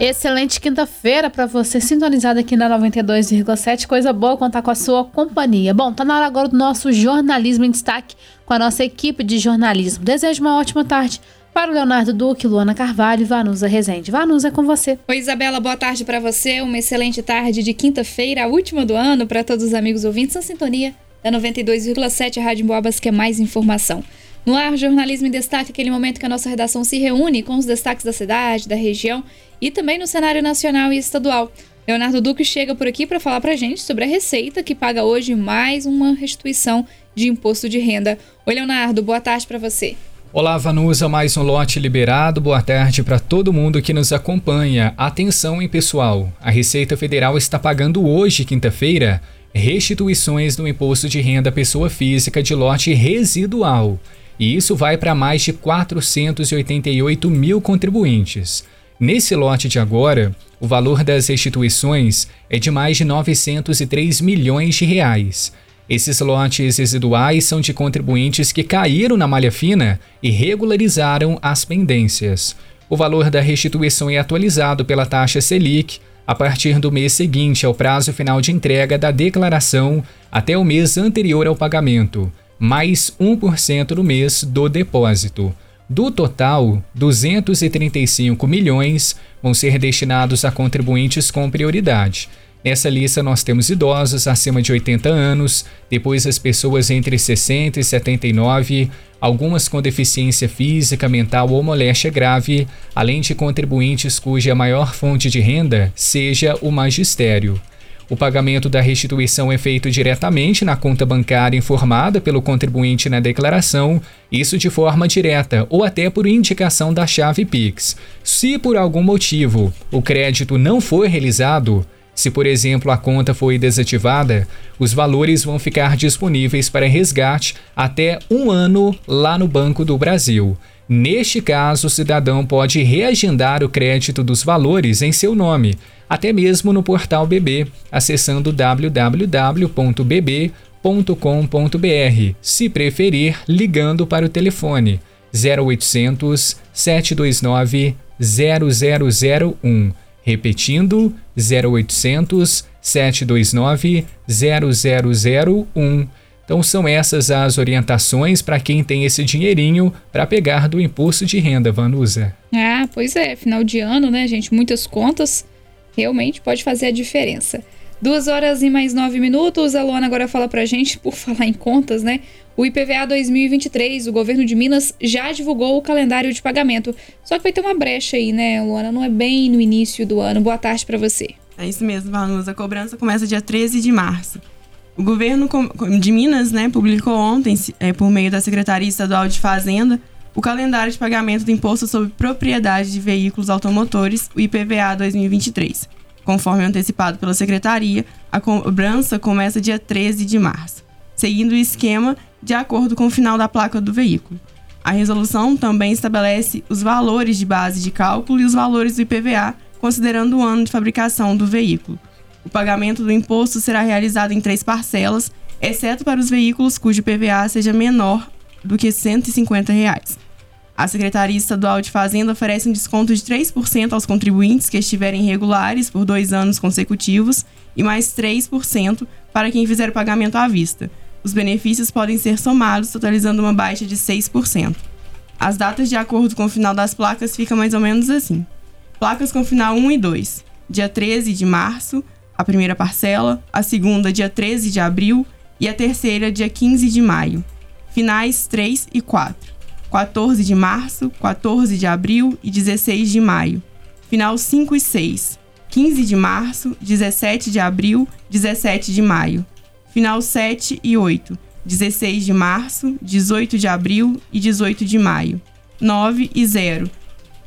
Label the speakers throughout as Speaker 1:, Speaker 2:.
Speaker 1: Excelente quinta-feira para você, sintonizado aqui na 92,7. Coisa boa contar com a sua companhia. Bom, tá na hora agora do nosso jornalismo em destaque com a nossa equipe de jornalismo. Desejo uma ótima tarde para o Leonardo Duque, Luana Carvalho e Vanusa Rezende. Vanusa, é com você.
Speaker 2: Oi, Isabela, boa tarde para você. Uma excelente tarde de quinta-feira, a última do ano, para todos os amigos ouvintes na sintonia da 92,7 Rádio Boabas, que é mais informação. No ar, jornalismo em destaque, aquele momento que a nossa redação se reúne com os destaques da cidade, da região e também no cenário nacional e estadual. Leonardo Duque chega por aqui para falar para gente sobre a Receita, que paga hoje mais uma restituição de imposto de renda. Oi, Leonardo, boa tarde para você.
Speaker 3: Olá, Vanusa, mais um lote liberado. Boa tarde para todo mundo que nos acompanha. Atenção, hein, pessoal? A Receita Federal está pagando hoje, quinta-feira, restituições do imposto de renda pessoa física de lote residual e isso vai para mais de 488 mil contribuintes. Nesse lote de agora, o valor das restituições é de mais de 903 milhões de reais. Esses lotes residuais são de contribuintes que caíram na malha fina e regularizaram as pendências. O valor da restituição é atualizado pela taxa Selic a partir do mês seguinte ao prazo final de entrega da declaração até o mês anterior ao pagamento mais 1% no mês do depósito. Do total, 235 milhões vão ser destinados a contribuintes com prioridade. Nessa lista nós temos idosos acima de 80 anos, depois as pessoas entre 60 e 79, algumas com deficiência física, mental ou moléstia grave, além de contribuintes cuja maior fonte de renda seja o magistério. O pagamento da restituição é feito diretamente na conta bancária informada pelo contribuinte na declaração, isso de forma direta ou até por indicação da chave Pix. Se por algum motivo o crédito não for realizado, se, por exemplo, a conta foi desativada, os valores vão ficar disponíveis para resgate até um ano lá no Banco do Brasil. Neste caso, o cidadão pode reagendar o crédito dos valores em seu nome, até mesmo no portal BB, acessando www.bb.com.br, se preferir, ligando para o telefone 0800 729 0001. Repetindo, 0800 729 0001. Então são essas as orientações para quem tem esse dinheirinho para pegar do imposto de renda, Vanusa.
Speaker 2: Ah, pois é, final de ano, né, gente? Muitas contas realmente pode fazer a diferença. Duas horas e mais nove minutos. A Luana agora fala pra gente, por falar em contas, né? O IPVA 2023, o governo de Minas já divulgou o calendário de pagamento. Só que vai ter uma brecha aí, né, Luana? Não é bem no início do ano. Boa tarde para você.
Speaker 4: É isso mesmo, Vanusa. A cobrança começa dia 13 de março. O governo de Minas, né, publicou ontem, é, por meio da Secretaria Estadual de Fazenda, o calendário de pagamento do Imposto sobre Propriedade de Veículos Automotores, o IPVA 2023. Conforme antecipado pela Secretaria, a cobrança começa dia 13 de março, seguindo o esquema de acordo com o final da placa do veículo. A resolução também estabelece os valores de base de cálculo e os valores do IPVA, considerando o ano de fabricação do veículo. O pagamento do imposto será realizado em três parcelas, exceto para os veículos cujo IPVA seja menor do que 150 reais. A Secretaria Estadual de Fazenda oferece um desconto de 3% aos contribuintes que estiverem regulares por dois anos consecutivos e mais 3% para quem fizer o pagamento à vista. Os benefícios podem ser somados, totalizando uma baixa de 6%. As datas de acordo com o final das placas ficam mais ou menos assim. Placas com final 1 e 2. Dia 13 de março, a primeira parcela, a segunda dia 13 de abril e a terceira dia 15 de maio. Finais 3 e 4. 14 de março, 14 de abril e 16 de maio. Final 5 e 6. 15 de março, 17 de abril, 17 de maio. Final 7 e 8. 16 de março, 18 de abril e 18 de maio. 9 e 0.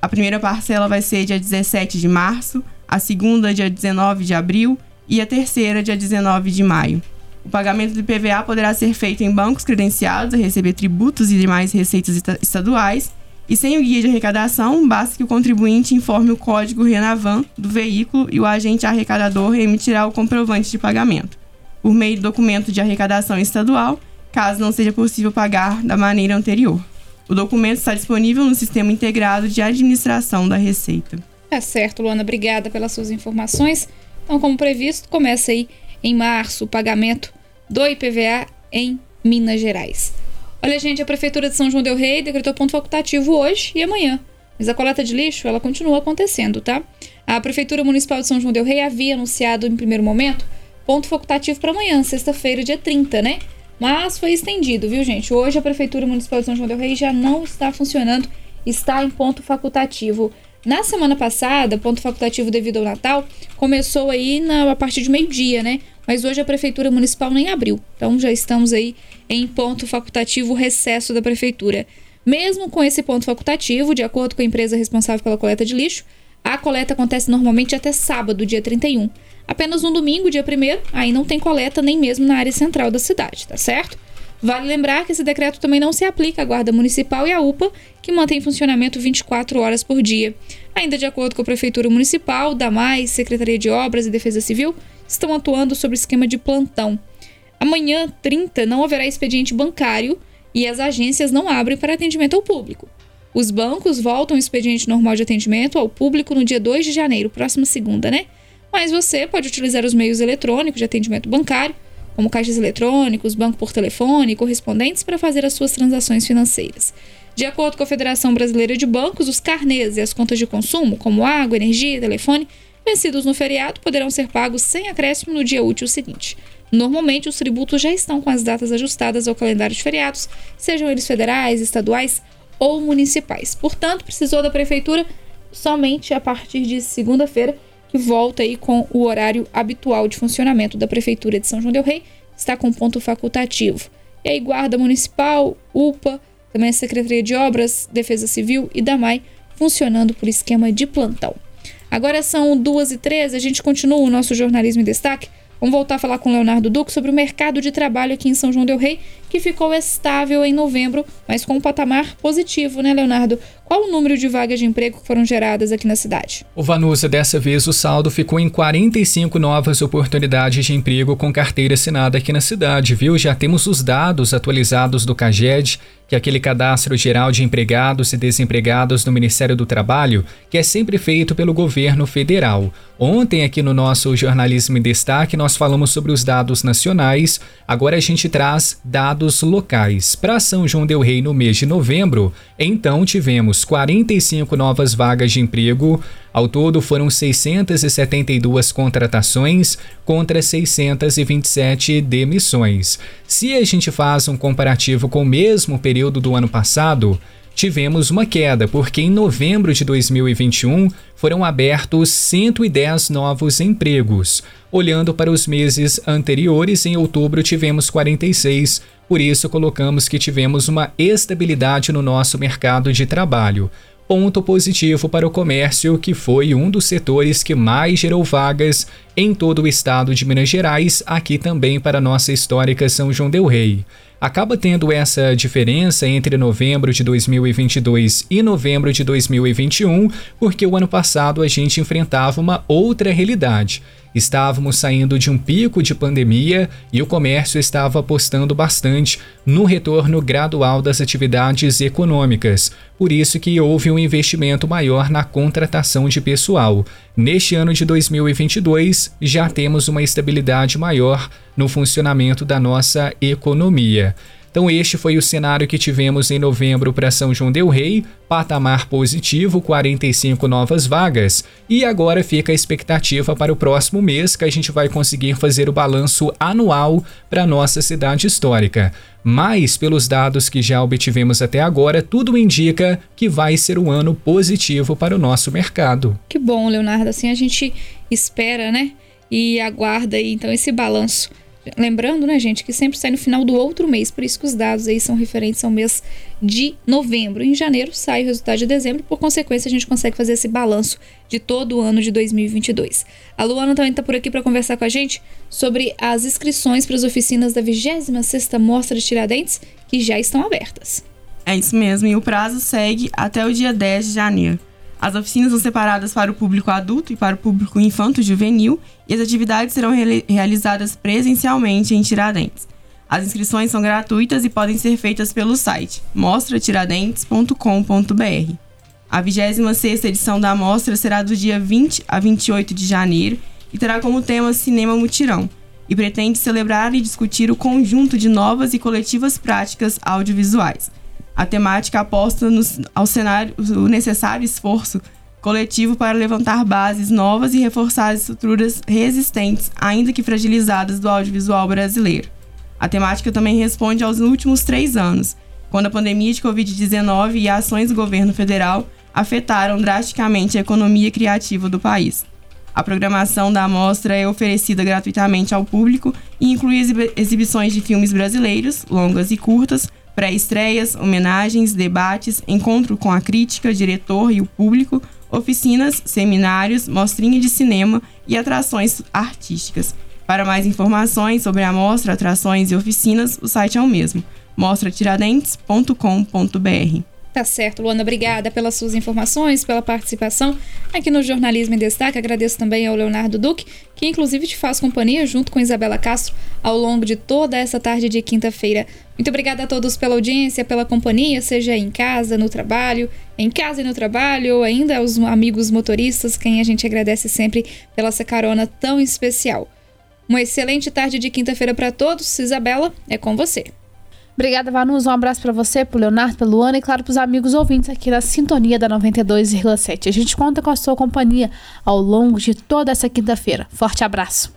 Speaker 4: A primeira parcela vai ser dia 17 de março, a segunda dia 19 de abril e a terceira dia 19 de maio. O pagamento do IPVA poderá ser feito em bancos credenciados a receber tributos e demais receitas estaduais. E sem o guia de arrecadação, basta que o contribuinte informe o código RENAVAN do veículo e o agente arrecadador emitirá o comprovante de pagamento, por meio do documento de arrecadação estadual, caso não seja possível pagar da maneira anterior. O documento está disponível no Sistema Integrado de Administração da Receita.
Speaker 2: Tá certo, Luana, obrigada pelas suas informações. Então, como previsto, começa aí em março o pagamento do IPVA em Minas Gerais. Olha, gente, a Prefeitura de São João Del Rei decretou ponto facultativo hoje e amanhã. Mas a coleta de lixo, ela continua acontecendo, tá? A Prefeitura Municipal de São João Del Rei havia anunciado em primeiro momento ponto facultativo para amanhã, sexta-feira, dia 30, né? Mas foi estendido, viu, gente? Hoje a Prefeitura Municipal de São João Del Rei já não está funcionando, está em ponto facultativo. Na semana passada, ponto facultativo devido ao Natal, começou aí na, a partir de meio-dia, né? Mas hoje a Prefeitura Municipal nem abriu. Então já estamos aí em ponto facultativo recesso da Prefeitura. Mesmo com esse ponto facultativo, de acordo com a empresa responsável pela coleta de lixo, a coleta acontece normalmente até sábado, dia 31. Apenas no domingo, dia 1 aí não tem coleta nem mesmo na área central da cidade, tá certo? Vale lembrar que esse decreto também não se aplica à Guarda Municipal e à UPA, que mantém funcionamento 24 horas por dia. Ainda de acordo com a Prefeitura Municipal, DAMAI, Secretaria de Obras e Defesa Civil, estão atuando sobre esquema de plantão. Amanhã, 30, não haverá expediente bancário e as agências não abrem para atendimento ao público. Os bancos voltam ao expediente normal de atendimento ao público no dia 2 de janeiro, próxima segunda, né? Mas você pode utilizar os meios eletrônicos de atendimento bancário, como caixas eletrônicos, banco por telefone e correspondentes para fazer as suas transações financeiras. De acordo com a Federação Brasileira de Bancos, os carnês e as contas de consumo, como água, energia telefone, vencidos no feriado, poderão ser pagos sem acréscimo no dia útil seguinte. Normalmente, os tributos já estão com as datas ajustadas ao calendário de feriados, sejam eles federais, estaduais ou municipais. Portanto, precisou da prefeitura somente a partir de segunda-feira, que volta aí com o horário habitual de funcionamento da prefeitura de São João del Rei, está com ponto facultativo. E aí, Guarda Municipal, UPA, também a Secretaria de Obras, Defesa Civil e DAMAI funcionando por esquema de plantão. Agora são duas e três, a gente continua o nosso jornalismo em destaque Vamos voltar a falar com Leonardo Duque sobre o mercado de trabalho aqui em São João del Rei, que ficou estável em novembro, mas com um patamar positivo, né, Leonardo? Qual o número de vagas de emprego que foram geradas aqui na cidade?
Speaker 3: O Vanusa, dessa vez o saldo ficou em 45 novas oportunidades de emprego com carteira assinada aqui na cidade, viu? Já temos os dados atualizados do CAGED que é aquele cadastro geral de empregados e desempregados do Ministério do Trabalho, que é sempre feito pelo governo federal. Ontem, aqui no nosso Jornalismo em Destaque, nós falamos sobre os dados nacionais, agora a gente traz dados locais. Para São João Del Rei, no mês de novembro, então tivemos 45 novas vagas de emprego, ao todo, foram 672 contratações contra 627 demissões. Se a gente faz um comparativo com o mesmo período do ano passado, tivemos uma queda, porque em novembro de 2021 foram abertos 110 novos empregos. Olhando para os meses anteriores, em outubro tivemos 46, por isso colocamos que tivemos uma estabilidade no nosso mercado de trabalho ponto positivo para o comércio, que foi um dos setores que mais gerou vagas em todo o estado de Minas Gerais, aqui também para nossa histórica São João del Rei. Acaba tendo essa diferença entre novembro de 2022 e novembro de 2021, porque o ano passado a gente enfrentava uma outra realidade. Estávamos saindo de um pico de pandemia e o comércio estava apostando bastante no retorno gradual das atividades econômicas. Por isso que houve um investimento maior na contratação de pessoal. Neste ano de 2022, já temos uma estabilidade maior no funcionamento da nossa economia. Então, este foi o cenário que tivemos em novembro para São João Del Rei, patamar positivo, 45 novas vagas. E agora fica a expectativa para o próximo mês que a gente vai conseguir fazer o balanço anual para nossa cidade histórica. Mas, pelos dados que já obtivemos até agora, tudo indica que vai ser um ano positivo para o nosso mercado.
Speaker 2: Que bom, Leonardo. Assim a gente espera, né? E aguarda aí, então esse balanço Lembrando, né, gente, que sempre sai no final do outro mês, por isso que os dados aí são referentes ao mês de novembro. Em janeiro sai o resultado de dezembro, por consequência, a gente consegue fazer esse balanço de todo o ano de 2022. A Luana também está por aqui para conversar com a gente sobre as inscrições para as oficinas da 26ª Mostra de Tiradentes, que já estão abertas.
Speaker 4: É isso mesmo, e o prazo segue até o dia 10 de janeiro. As oficinas são separadas para o público adulto e para o público infanto-juvenil e as atividades serão re realizadas presencialmente em Tiradentes. As inscrições são gratuitas e podem ser feitas pelo site mostratiradentes.com.br. A 26ª edição da mostra será do dia 20 a 28 de janeiro e terá como tema Cinema Mutirão e pretende celebrar e discutir o conjunto de novas e coletivas práticas audiovisuais. A temática aposta no, ao cenário, o necessário esforço coletivo para levantar bases novas e reforçar as estruturas resistentes, ainda que fragilizadas, do audiovisual brasileiro. A temática também responde aos últimos três anos, quando a pandemia de Covid-19 e ações do governo federal afetaram drasticamente a economia criativa do país. A programação da amostra é oferecida gratuitamente ao público e inclui exibições de filmes brasileiros, longas e curtas, pré-estreias, homenagens, debates, encontro com a crítica, diretor e o público, oficinas, seminários, mostrinha de cinema e atrações artísticas. Para mais informações sobre a mostra, atrações e oficinas, o site é o mesmo: mostratiradentes.com.br.
Speaker 2: Tá certo, Luana, obrigada pelas suas informações, pela participação aqui no Jornalismo em Destaque. Agradeço também ao Leonardo Duque, que inclusive te faz companhia junto com Isabela Castro ao longo de toda essa tarde de quinta-feira. Muito obrigada a todos pela audiência, pela companhia, seja em casa, no trabalho, em casa e no trabalho, ou ainda aos amigos motoristas, quem a gente agradece sempre pela essa carona tão especial. Uma excelente tarde de quinta-feira para todos. Isabela, é com você.
Speaker 1: Obrigada, Vanus. Um abraço para você, pro Leonardo, pelo Luana e, claro, pros amigos ouvintes aqui da Sintonia da 92,7. A gente conta com a sua companhia ao longo de toda essa quinta-feira. Forte abraço.